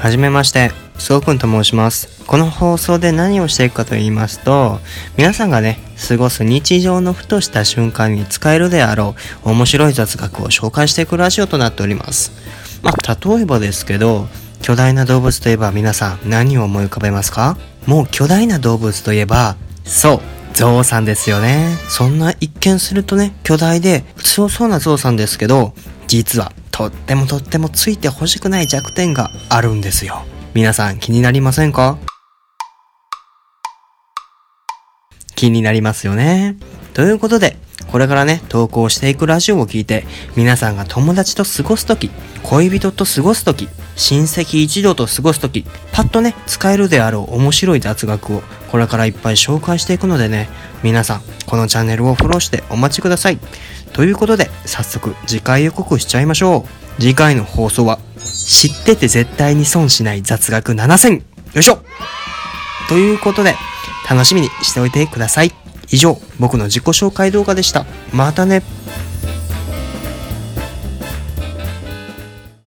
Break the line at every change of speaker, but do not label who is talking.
はじめまして、そうくんと申します。この放送で何をしていくかと言いますと、皆さんがね、過ごす日常のふとした瞬間に使えるであろう面白い雑学を紹介していくラジオとなっております。まあ、例えばですけど、巨大な動物といえば皆さん何を思い浮かべますか？もう巨大な動物といえば、そう、ゾウさんですよね。そんな一見するとね、巨大で強そうなゾウさんですけど、実はとってもとってもついてほしくない弱点があるんですよ。皆さん気になりませんか？気になりますよね。ということで、これからね、投稿していくラジオを聞いて、皆さんが友達と過ごすとき、恋人と過ごすとき、親戚一同と過ごすとき、パッとね、使えるであろう面白い雑学を、これからいっぱい紹介していくのでね、皆さん、このチャンネルをフォローしてお待ちください。ということで、早速、次回予告しちゃいましょう。次回の放送は、知ってて絶対に損しない雑学 7000! よいしょということで、楽しみにしておいてください。以上、僕の自己紹介動画でした。またね。